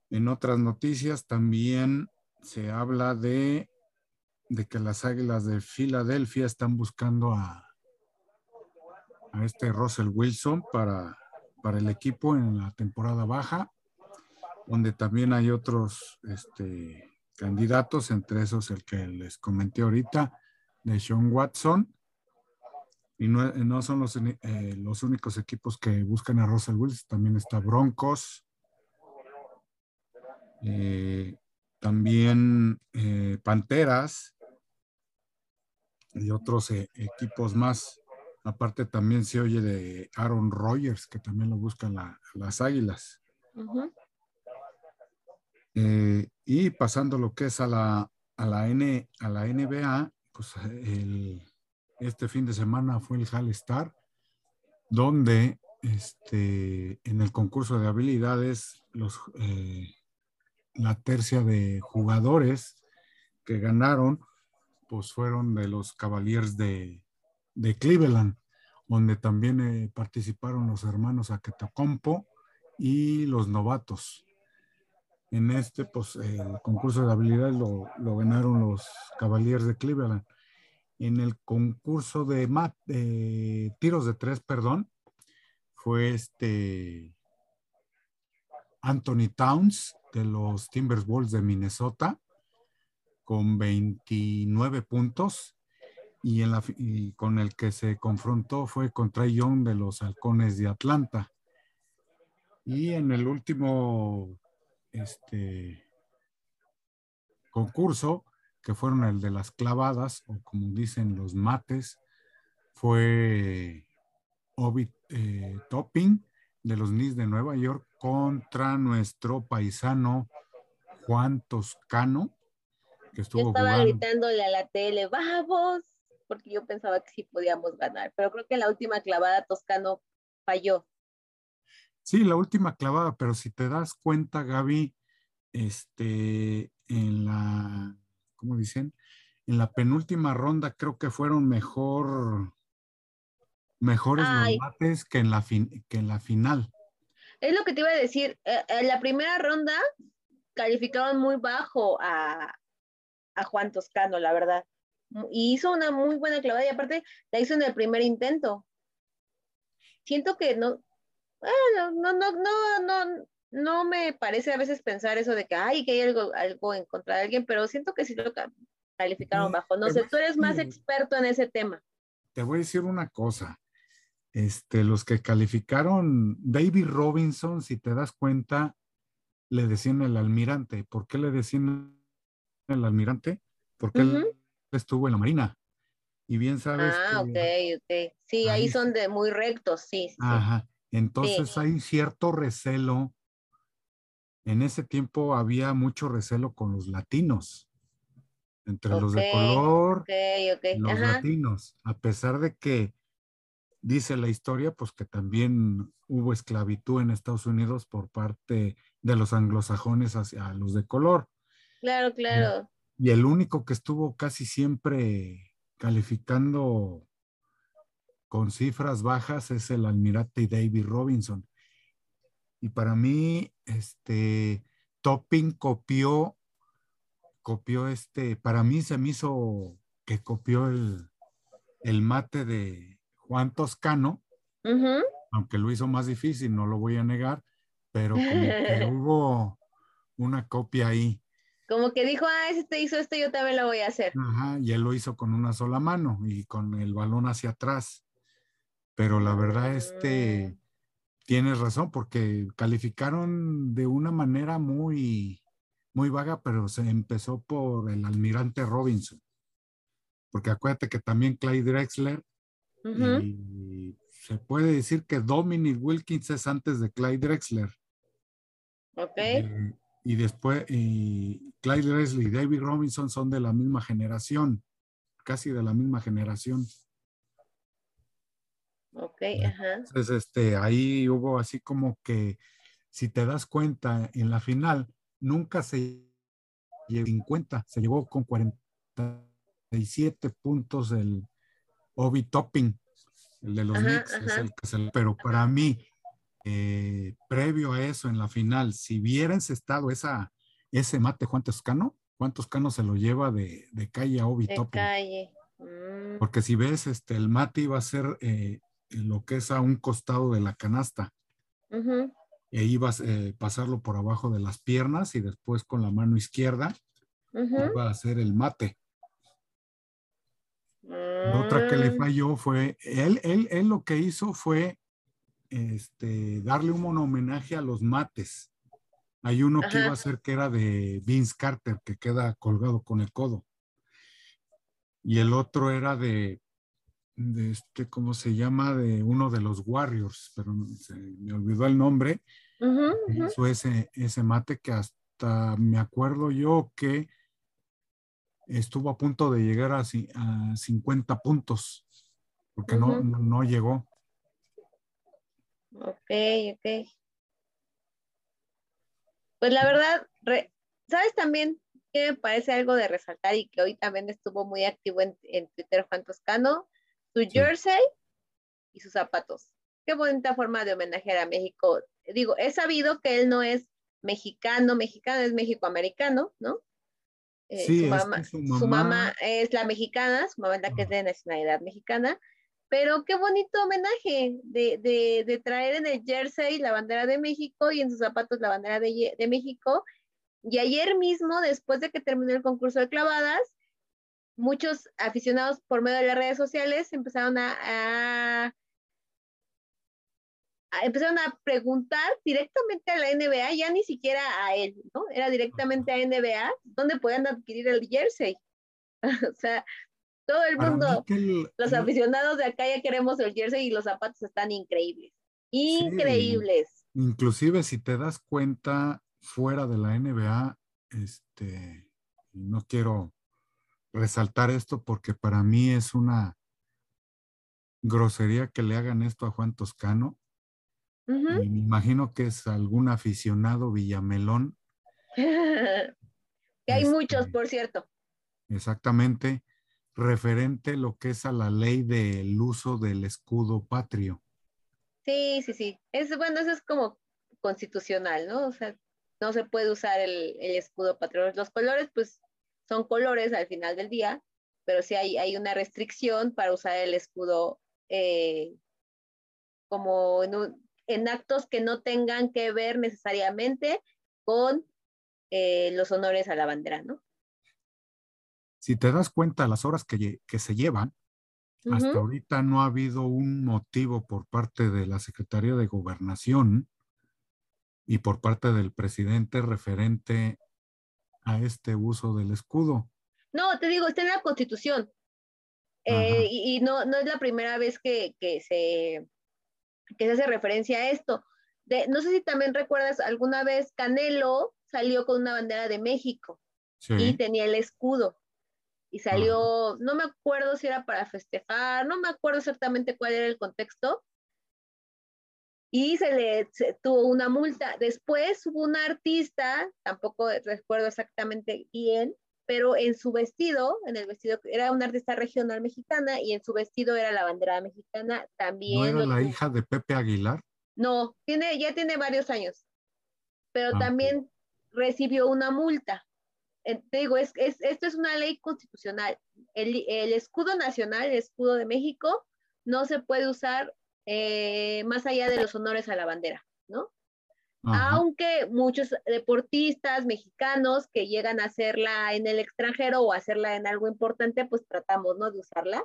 En otras noticias también se habla de, de que las Águilas de Filadelfia están buscando a, a este Russell Wilson para, para el equipo en la temporada baja, donde también hay otros este, candidatos, entre esos el que les comenté ahorita, de Sean Watson. Y no, no son los, eh, los, únicos equipos que buscan a Russell Wilson, también está Broncos, eh, también eh, Panteras y otros equipos más. Aparte también se oye de Aaron Rodgers, que también lo buscan las Águilas. Eh, y pasando lo que es a la, a la, N, a la NBA, pues este fin de semana fue el Hall Star, donde este, en el concurso de habilidades, los, eh, la tercia de jugadores que ganaron, pues fueron de los Cavaliers de, de Cleveland, donde también eh, participaron los hermanos Aquetacompo y los novatos. En este, pues, el concurso de habilidades lo, ganaron los Cavaliers de Cleveland. En el concurso de, de tiros de tres, perdón, fue este Anthony Towns de los Timberwolves de Minnesota con 29 puntos y, en la, con el que se confrontó fue contra Young de los Halcones de Atlanta. Y en el último este, concurso, que fueron el de las clavadas, o como dicen los mates, fue Obi eh, Topping de los Knicks de Nueva York contra nuestro paisano Juan Toscano, que estuvo Yo estaba gritándole a la tele, vamos, porque yo pensaba que sí podíamos ganar, pero creo que en la última clavada Toscano falló. Sí, la última clavada, pero si te das cuenta, Gaby, este, en la, ¿cómo dicen? En la penúltima ronda creo que fueron mejor, mejores los que en, la que en la final. Es lo que te iba a decir, eh, en la primera ronda calificaban muy bajo a, a Juan Toscano, la verdad y hizo una muy buena clavada y aparte la hizo en el primer intento. Siento que no, bueno, no, no, no, no, no me parece a veces pensar eso de que, ay, que hay algo, algo en contra de alguien, pero siento que sí lo calificaron bajo. No sé, tú eres más experto en ese tema. Te voy a decir una cosa. Este, los que calificaron David Robinson, si te das cuenta, le decían el almirante. ¿Por qué le decían el almirante? Porque él estuvo en la Marina. Y bien sabes. Ah, ok, ok. Sí, ahí, son de muy rectos, sí. Ajá. Entonces hay cierto recelo. En ese tiempo había mucho recelo con los latinos. Entre los de color, los latinos. A pesar de que dice la historia, pues que también hubo esclavitud en Estados Unidos por parte de los anglosajones hacia los de color. Claro, claro. Y el único que estuvo casi siempre calificando con cifras bajas es el almirante David Robinson. Y para mí, este, Topping copió, copió este, para mí se me hizo que copió el, mate de Juan Toscano, aunque lo hizo más difícil, no lo voy a negar, pero como que *laughs* hubo una copia ahí. Como que dijo, ah, ese te hizo esto, yo también lo voy a hacer. Ajá, y él lo hizo con una sola mano y con el balón hacia atrás. Pero la verdad, este, mm. tienes razón, porque calificaron de una manera muy, muy vaga, pero se empezó por el almirante Robinson. Porque acuérdate que también Clyde Drexler, y se puede decir que Dominic Wilkins es antes de Clyde Drexler. Ok. Eh, y después y Clyde Leslie y David Robinson son de la misma generación, casi de la misma generación. Ok, ajá. Entonces, este, ahí hubo así como que, si te das cuenta, en la final nunca se 50, se llevó con 47 puntos el Obi Topping, el de los Knicks, es el que se, pero para mí, eh, previo a eso, en la final, si hubiera estado esa, ese mate Juan Toscano, Juan Toscano se lo lleva de, calle a Obi de calle. Mm. Porque si ves, este, el mate iba a ser eh, lo que es a un costado de la canasta. E ibas a eh, pasarlo por abajo de las piernas y después con la mano izquierda iba a hacer el mate. otra que le mm. falló fue, él, él, él lo que hizo fue este, darle un homenaje a los mates. Hay uno que iba a ser que era de Vince Carter, que queda colgado con el codo. Y el otro era de, de este, ¿cómo se llama? De uno de los Warriors, pero se, me olvidó el nombre. Hizo ese, ese mate que hasta me acuerdo yo que estuvo a punto de llegar a, a 50 puntos, porque no, no, llegó. Ok, ok. Pues la verdad, ¿sabes también que me parece algo de resaltar y que hoy también estuvo muy activo en, Twitter Juan Toscano? Su jersey y sus zapatos. Qué bonita forma de homenajear a México. Digo, he sabido que él no es mexicano, mexicano es mexicoamericano, ¿no? Eh, sí, su, mamá, su, mamá... es la mexicana, su mamá es la que es de nacionalidad mexicana, pero qué bonito homenaje de, traer en el jersey la bandera de México y en sus zapatos la bandera de, México. Y ayer mismo, después de que terminó el concurso de clavadas, muchos aficionados por medio de las redes sociales empezaron a, empezaron a preguntar directamente a la NBA, ya ni siquiera a él, ¿no? Era directamente a NBA, ¿dónde pueden adquirir el jersey? *laughs* o sea, todo el mundo, los aficionados de acá ya queremos el jersey y los zapatos están increíbles. Increíbles. inclusive si te das cuenta, fuera de la NBA, este, no quiero resaltar esto porque para mí es una grosería que le hagan esto a Juan Toscano. me imagino que es algún aficionado Villamelón. *laughs* que hay muchos, este, por cierto. Exactamente referente lo que es a la ley del uso del escudo patrio. Sí, sí, sí. Es bueno, eso es como constitucional, ¿no? O sea, no se puede usar el, escudo patrio. Los colores, pues, son colores al final del día, pero sí hay, una restricción para usar el escudo eh, como en, en, actos que no tengan que ver necesariamente con eh, los honores a la bandera, ¿no? Si te das cuenta las horas que, se llevan, hasta ahorita no ha habido un motivo por parte de la Secretaría de Gobernación y por parte del presidente referente a este uso del escudo. No, te digo, está en la Constitución. Eh, y, no, no es la primera vez que, se, que se hace referencia a esto. De, no sé si también recuerdas, alguna vez Canelo salió con una bandera de México y tenía el escudo y salió, no me acuerdo si era para festejar, no me acuerdo exactamente cuál era el contexto, y se le tuvo una multa. Después hubo una artista, tampoco recuerdo exactamente bien, pero en su vestido, en el vestido, era una artista regional mexicana y en su vestido era la bandera mexicana también. ¿No era la hija de Pepe Aguilar? No, tiene, ya tiene varios años, pero ah, también recibió una multa te digo, es, esto es una ley constitucional. El, escudo nacional, el escudo de México, no se puede usar eh, más allá de los honores a la bandera, ¿no? Aunque muchos deportistas mexicanos que llegan a hacerla en el extranjero o hacerla en algo importante, pues tratamos, ¿no? De usarla,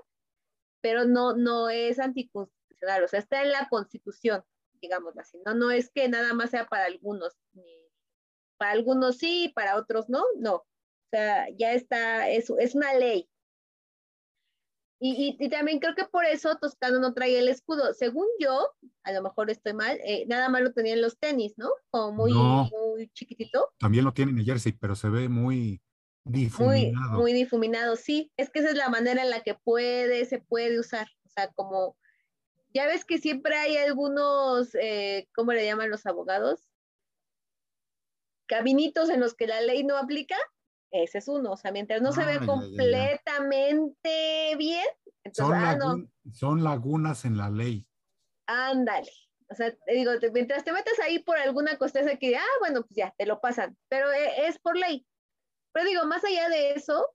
pero no, no es anticonstitucional, o sea, está en la constitución, digamos así, ¿no? No es que nada más sea para algunos, para algunos sí, para otros no, no sea, ya está, es, es una ley. Y, y, también creo que por eso Toscano no trae el escudo. Según yo, a lo mejor estoy mal, eh, nada más lo tenía en los tenis, ¿no? Como muy, muy chiquitito. También lo tiene en el jersey, pero se ve muy difuminado. Muy, muy difuminado, sí. Es que esa es la manera en la que puede, se puede usar. O sea, como, ya ves que siempre hay algunos, eh, ¿cómo le llaman los abogados? Caminitos en los que la ley no aplica ese es uno. O sea, mientras no se ve completamente bien, entonces, son, ah, son lagunas en la ley. Ándale. O sea, te digo, mientras te metas ahí por alguna costeza que, ah, bueno, pues ya, te lo pasan, pero e, es por ley. Pero digo, más allá de eso,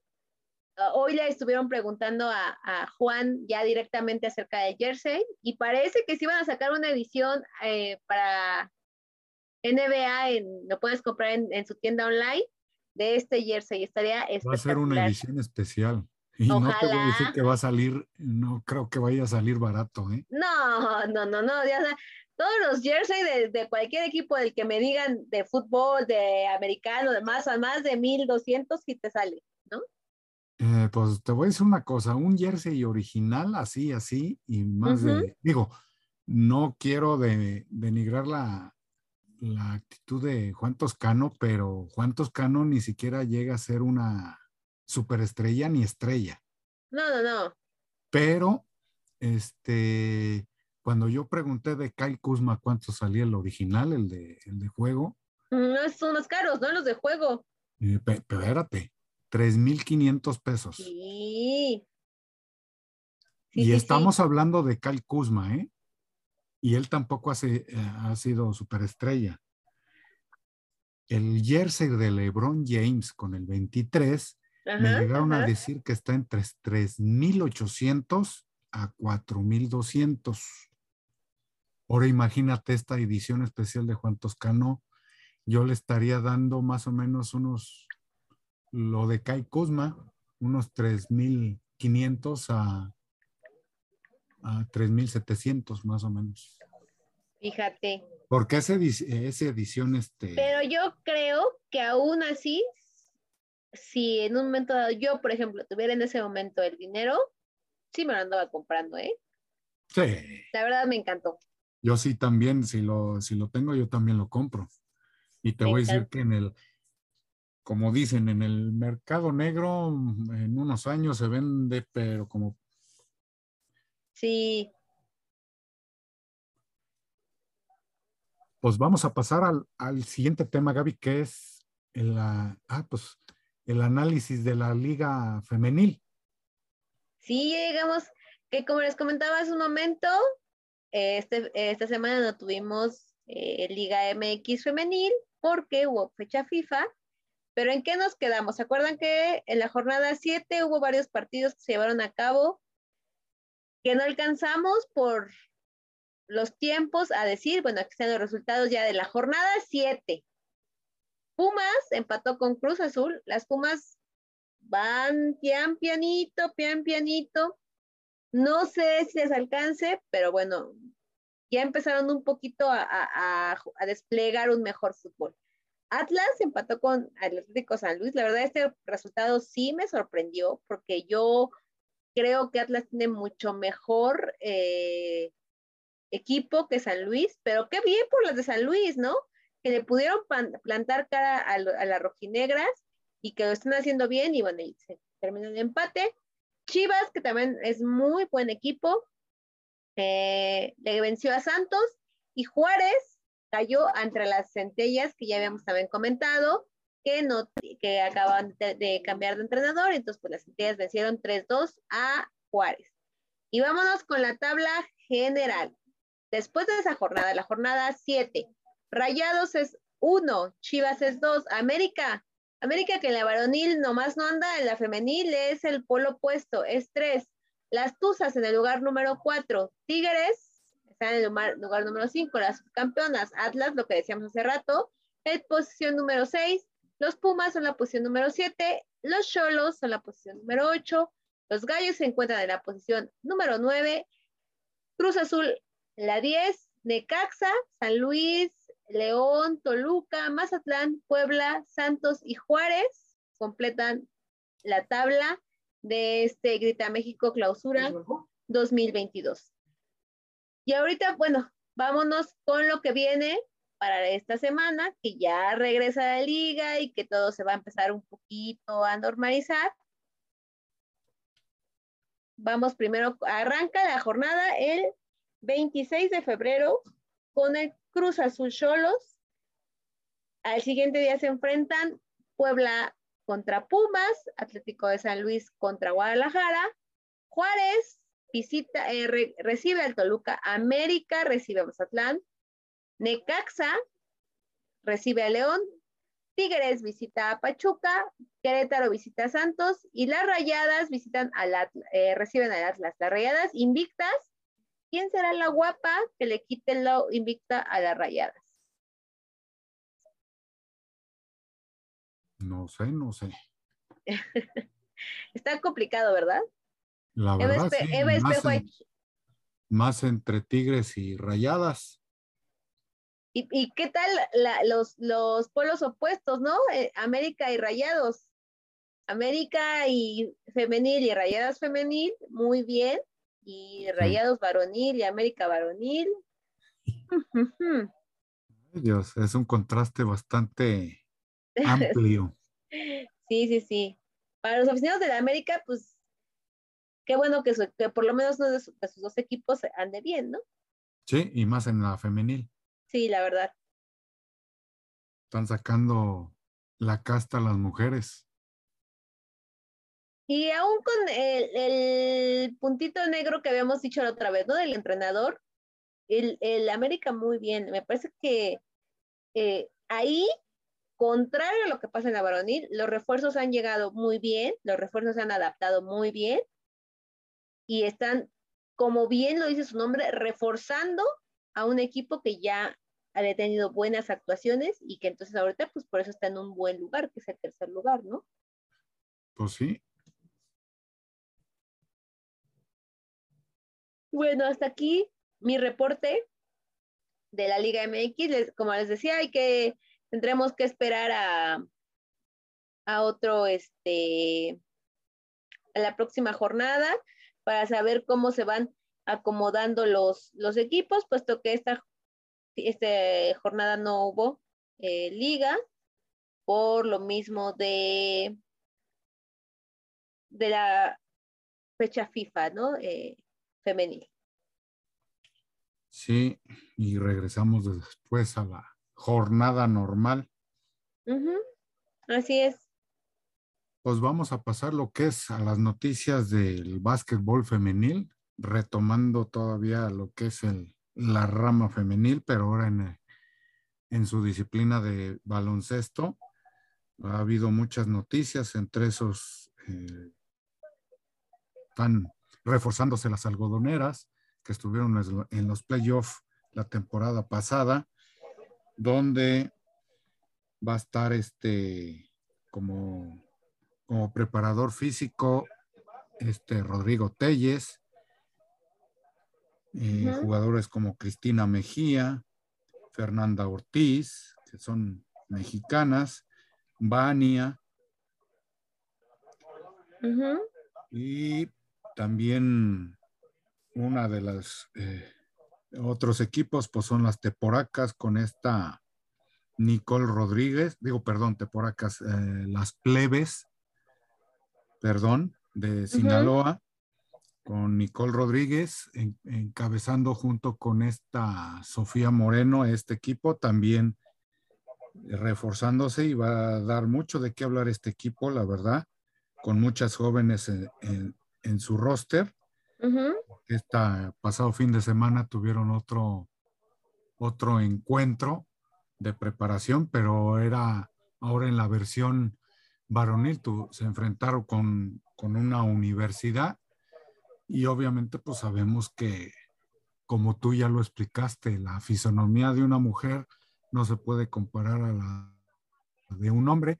ah, hoy le estuvieron preguntando a, Juan ya directamente acerca del jersey y parece que sí van a sacar una edición eh, para NBA, en, lo puedes comprar en, su tienda online de este jersey. Estaría Va a ser una edición especial. Y no te voy a decir que va a salir, no creo que vaya a salir barato, ¿eh? No, no, no, no, ya, todos los jerseys de, cualquier equipo del que me digan de fútbol, de americano, de más a más de 1200 si te sale, ¿no? Eh, pues te voy a decir una cosa, un jersey original, así, así, y más de, digo, no quiero de, denigrar la, la actitud de Juan Toscano, pero Juan Toscano ni siquiera llega a ser una superestrella ni estrella. No, no, no. Pero, este, cuando yo pregunté de Kyle Kuzma cuánto salía el original, el de, el de juego. No son más caros, ¿no? Los de juego. Eh, pero espérate, 3.500 pesos. Sí. y estamos hablando de Kyle Kuzma, ¿eh? Y él tampoco hace, eh, ha sido superestrella. El jersey de LeBron James con el 23 me llegaron a decir que está entre 3.800 a 4.200. Ahora imagínate esta edición especial de Juan Toscano, yo le estaría dando más o menos unos, lo de Kai Kuzma, unos 3.500 a, a 3.700 más o menos. Fíjate. Porque esa, esa edición, este... Pero yo creo que aún así, si en un momento dado yo, por ejemplo, tuviera en ese momento el dinero, sí me lo andaba comprando, ¿eh? Sí. La verdad me encantó. Yo sí también, si lo, si lo tengo, yo también lo compro. Y te voy a decir que en el, como dicen, en el mercado negro, en unos años se vende, pero como... Sí. Pues vamos a pasar al, siguiente tema, Gaby, que es el, ah, pues, el análisis de la liga femenil. Sí, llegamos, que como les comentaba hace un momento, este, esta semana no tuvimos eh, Liga MX femenil porque hubo fecha FIFA, pero ¿en qué nos quedamos? ¿Se acuerdan que en la jornada 7 hubo varios partidos que se llevaron a cabo que no alcanzamos por los tiempos a decir, bueno, aquí están los resultados ya de la jornada 7. Pumas empató con Cruz Azul, las Pumas van pian pianito, pian pianito, no sé si les alcance, pero bueno, ya empezaron un poquito a, desplegar un mejor fútbol. Atlas empató con Atlético San Luis. La verdad, este resultado sí me sorprendió porque yo creo que Atlas tiene mucho mejor eh, equipo que San Luis, pero qué bien por las de San Luis, ¿no? Que le pudieron plantar cara a, las rojinegras y que lo están haciendo bien y bueno, se terminó el empate. Chivas, que también es muy buen equipo, eh, le venció a Santos y Juárez cayó entre las centellas que ya habíamos también comentado, que, no, que acaban de, cambiar de entrenador, entonces pues las centellas vencieron 3-2 a Juárez. Y vámonos con la tabla general. Después de esa jornada, la jornada 7, Rayados es 1, Chivas es 2, América América que en la varonil nomás no anda, en la femenil es el polo opuesto, es tres. Las Tuzas en el lugar número cuatro. Tigres están en el lugar, número cinco. Las campeonas Atlas, lo que decíamos hace rato, en posición número seis. Los Pumas son la posición número siete. Los Cholos son la posición número ocho. Los Gallos se encuentran en la posición número nueve. Cruz Azul la diez. Necaxa, San Luis, León, Toluca, Mazatlán, Puebla, Santos y Juárez completan la tabla de este Grita México Clausura 2022. Y ahorita, bueno, vámonos con lo que viene para esta semana, que ya regresa la liga y que todo se va a empezar un poquito a normalizar. Vamos primero, arranca la jornada el 26 de febrero con el Cruz Azul Cholos. Al siguiente día se enfrentan Puebla contra Pumas, Atlético de San Luis contra Guadalajara, Juárez visita, eh, recibe al Toluca, América recibe a Mazatlán, Necaxa recibe a León, Tigres visita a Pachuca, Querétaro visita a Santos y las Rayadas visitan al eh, reciben al Atlas. Las Rayadas invictas. ¿Quién será la guapa que le quite lo invicta a las Rayadas? No sé, no sé. *laughs* Está complicado, ¿verdad? La verdad, sí, más, entre Tigres y Rayadas. ¿Y, qué tal los, los polos opuestos, no? Eh, América y Rayados. América y femenil y Rayadas femenil, muy bien. Y Rayados varonil y América varonil. Dios, es un contraste bastante *laughs* amplio. sí, sí, sí. Para los aficionados de la América, pues qué bueno que, por lo menos uno de, sus dos equipos ande bien, ¿no? Sí, y más en la femenil. Sí, la verdad. Están sacando la casta a las mujeres. Y aún con el, puntito negro que habíamos dicho la otra vez, ¿no? Del entrenador, el, América muy bien. Me parece que eh, ahí, contrario a lo que pasa en la varonil, los refuerzos han llegado muy bien, los refuerzos se han adaptado muy bien y están, como bien lo dice su nombre, reforzando a un equipo que ya había tenido buenas actuaciones y que entonces ahorita pues por eso está en un buen lugar, que es el tercer lugar, ¿no? Pues sí. Bueno, hasta aquí mi reporte de la Liga MX. como les decía, hay que, tendremos que esperar a, a otro, este, a la próxima jornada para saber cómo se van acomodando los, los equipos, puesto que esta, esta jornada no hubo eh, liga, por lo mismo de, de la fecha FIFA, ¿no? Eh, femenil. Sí, y regresamos después a la jornada normal. Así es pues vamos a pasar lo que es a las noticias del básquetbol femenil, retomando todavía lo que es el, la rama femenil, pero ahora en, en su disciplina de baloncesto. Ha habido muchas noticias, entre esos eh, están reforzándose las algodoneras que estuvieron en los playoffs la temporada pasada, donde va a estar este como como preparador físico, este Rodrigo Telles, eh, jugadores como Cristina Mejía, Fernanda Ortiz, que son mexicanas, Vania, y también una de las eh, otros equipos, pues son las Teporacas con esta Nicole Rodríguez, digo, perdón, Teporacas, eh, las plebes, perdón, de Sinaloa, con Nicole Rodríguez, encabezando junto con esta Sofía Moreno este equipo, también reforzándose y va a dar mucho de qué hablar este equipo, la verdad, con muchas jóvenes en, su roster. Este pasado fin de semana tuvieron otro, otro encuentro de preparación, pero era ahora en la versión varonil, se enfrentaron con, una universidad y obviamente pues sabemos que, como tú ya lo explicaste, la fisonomía de una mujer no se puede comparar a la de un hombre,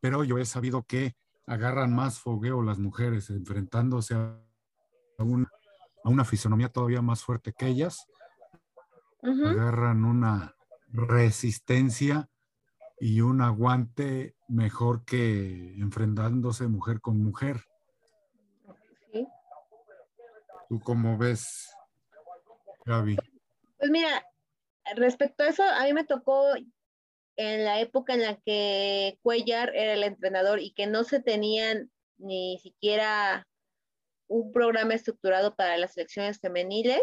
pero yo he sabido que agarran más fogueo las mujeres enfrentándose a una, a una fisonomía todavía más fuerte que ellas, agarran una resistencia y un aguante mejor que enfrentándose mujer con mujer. Sí. ¿Tú cómo ves, Gaby? Pues mira, respecto a eso, a mí me tocó en la época en la que Cuellar era el entrenador y que no se tenían ni siquiera un programa estructurado para las selecciones femeniles.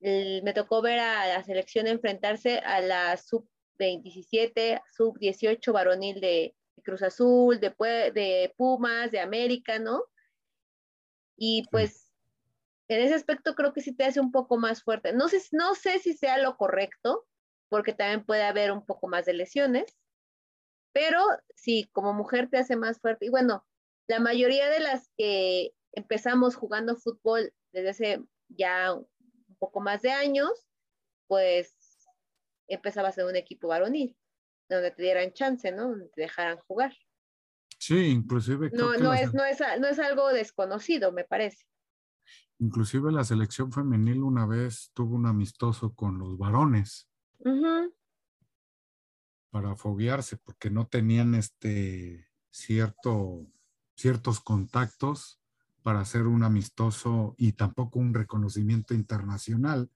Me tocó ver a la selección enfrentarse a la sub 17, sub 18 varonil de, Cruz Azul, de Pumas, de América, ¿no? Y pues en ese aspecto creo que sí te hace un poco más fuerte. No sé, no sé si sea lo correcto, porque también puede haber un poco más de lesiones, pero sí, como mujer te hace más fuerte. Y bueno, la mayoría de las que empezamos jugando fútbol desde hace ya un poco más de años, pues empezaba a ser un equipo varonil, donde te dieran chance, ¿no? Donde te dejaran jugar. Sí, inclusive. No, no, es, no, es, no es algo desconocido, me parece. Inclusive la selección femenil una vez tuvo un amistoso con los varones para foguearse porque no tenían este cierto, ciertos contactos para hacer un amistoso y tampoco un reconocimiento internacional.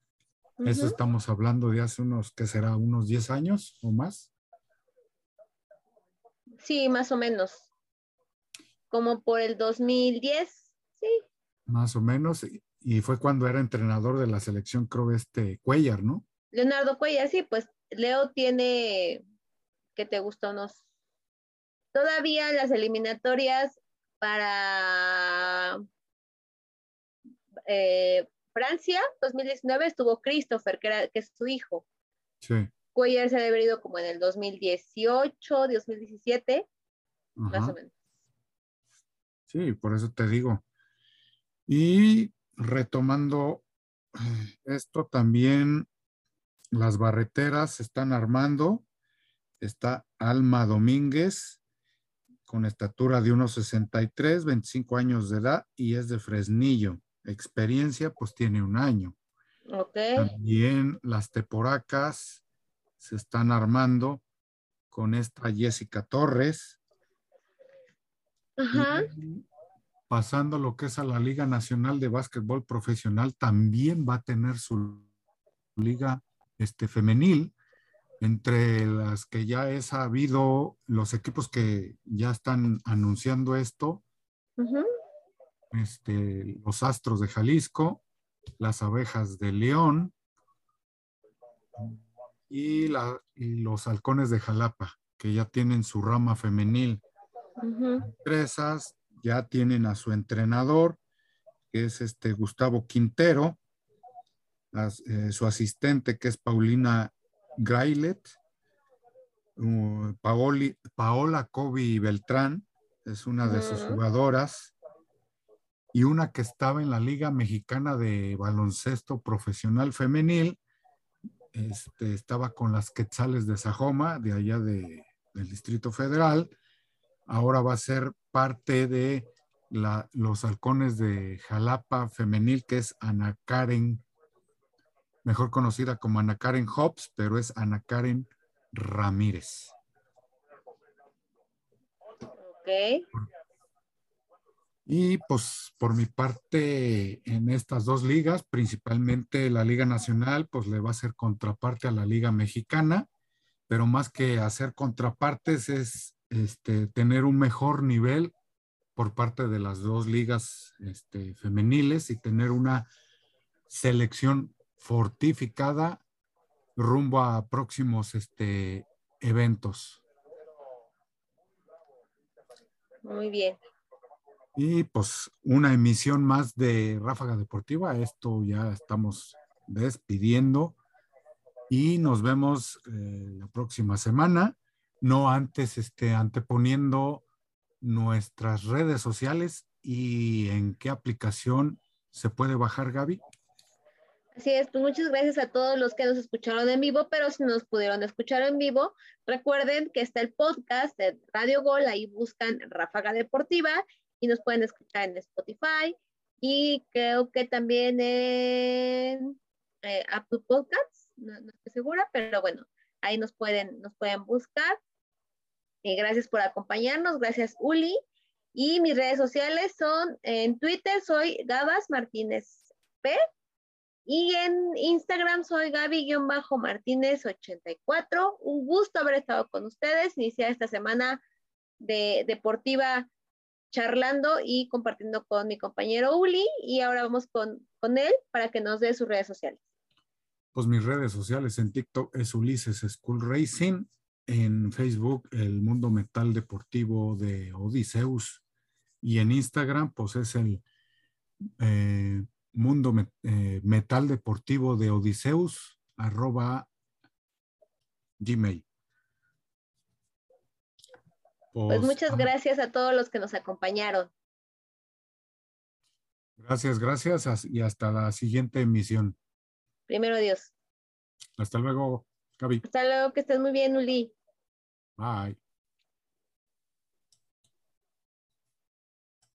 Eso estamos hablando de hace unos, ¿qué será? ¿Unos 10 años o más? Sí, más o menos. Como por el 2010, sí. Más o menos. Y fue cuando era entrenador de la selección, creo, este Cuellar, ¿no? Leonardo Cuellar, sí, pues Leo tiene, ¿qué te gustó? Unos, todavía las eliminatorias para eh, Francia 2019 estuvo Christopher, que, era, que es su hijo. Sí. Cuellar se ha ido como en el 2018, 2017, más o menos. Sí, por eso te digo. Y retomando eh, esto también las barreteras se están armando. Está Alma Domínguez, con estatura de unos 63, 25 años de edad y es de Fresnillo. Experiencia, pues tiene un año. Ok. También las teporacas se están armando con esta Jessica Torres. Ajá. Pasando lo que es a la Liga Nacional de Básquetbol Profesional, también va a tener su liga este, femenil, entre las que ya he sabido, los equipos que ya están anunciando esto, este, los Astros de Jalisco, las Abejas de León y, los Halcones de Jalapa, que ya tienen su rama femenil. Empresas ya tienen a su entrenador, que es este Gustavo Quintero, eh, su asistente que es Paulina Grailet, Paola Kobe Beltrán, es una de sus jugadoras, y una que estaba en la Liga Mexicana de Baloncesto Profesional Femenil, este, estaba con las Quetzales de Sajoma, de allá de, del Distrito Federal, ahora va a ser parte de los halcones de Jalapa Femenil, que es Ana Karen mejor conocida como Ana Karen Hobbs, pero es Ana Karen Ramírez. Ok. Y pues por mi parte en estas dos ligas, principalmente la Liga Nacional, pues le va a hacer contraparte a la Liga Mexicana, pero más que hacer contrapartes es este, tener un mejor nivel por parte de las dos ligas este, femeniles y tener una selección fortificada rumbo a próximos este, eventos. Muy bien. Y pues una emisión más de Ráfaga Deportiva. Esto ya estamos despidiendo y nos vemos eh, la próxima semana. No antes, este, anteponiendo nuestras redes sociales y en qué aplicación se puede bajar, Gaby. Así es, pues muchas gracias a todos los que nos escucharon en vivo, pero si nos pudieron escuchar en vivo, recuerden que está el podcast de Radio Gol, ahí buscan Ráfaga Deportiva y nos pueden escuchar en Spotify y creo que también en eh, Apple Podcasts, no, estoy segura, pero bueno, ahí nos pueden, nos pueden buscar. Y gracias por acompañarnos, gracias Uli. Y mis redes sociales son en Twitter, soy Gabas Martínez P y en Instagram soy Gaby-Martínez84. Un gusto haber estado con ustedes, iniciar esta semana de deportiva charlando y compartiendo con mi compañero Uli. Y ahora vamos con, con él para que nos dé sus redes sociales. Pues mis redes sociales en TikTok es Ulises School Racing en Facebook el Mundo Metal Deportivo de Odiseus y en Instagram pues es el eh, Mundo eh, Metal Deportivo de Odiseus arroba gmail. Pues, pues muchas gracias a todos los que nos acompañaron. Gracias, gracias y hasta la siguiente emisión. Primero Dios. Hasta luego, Gaby. Hasta luego, que estés muy bien, Uli. Bye.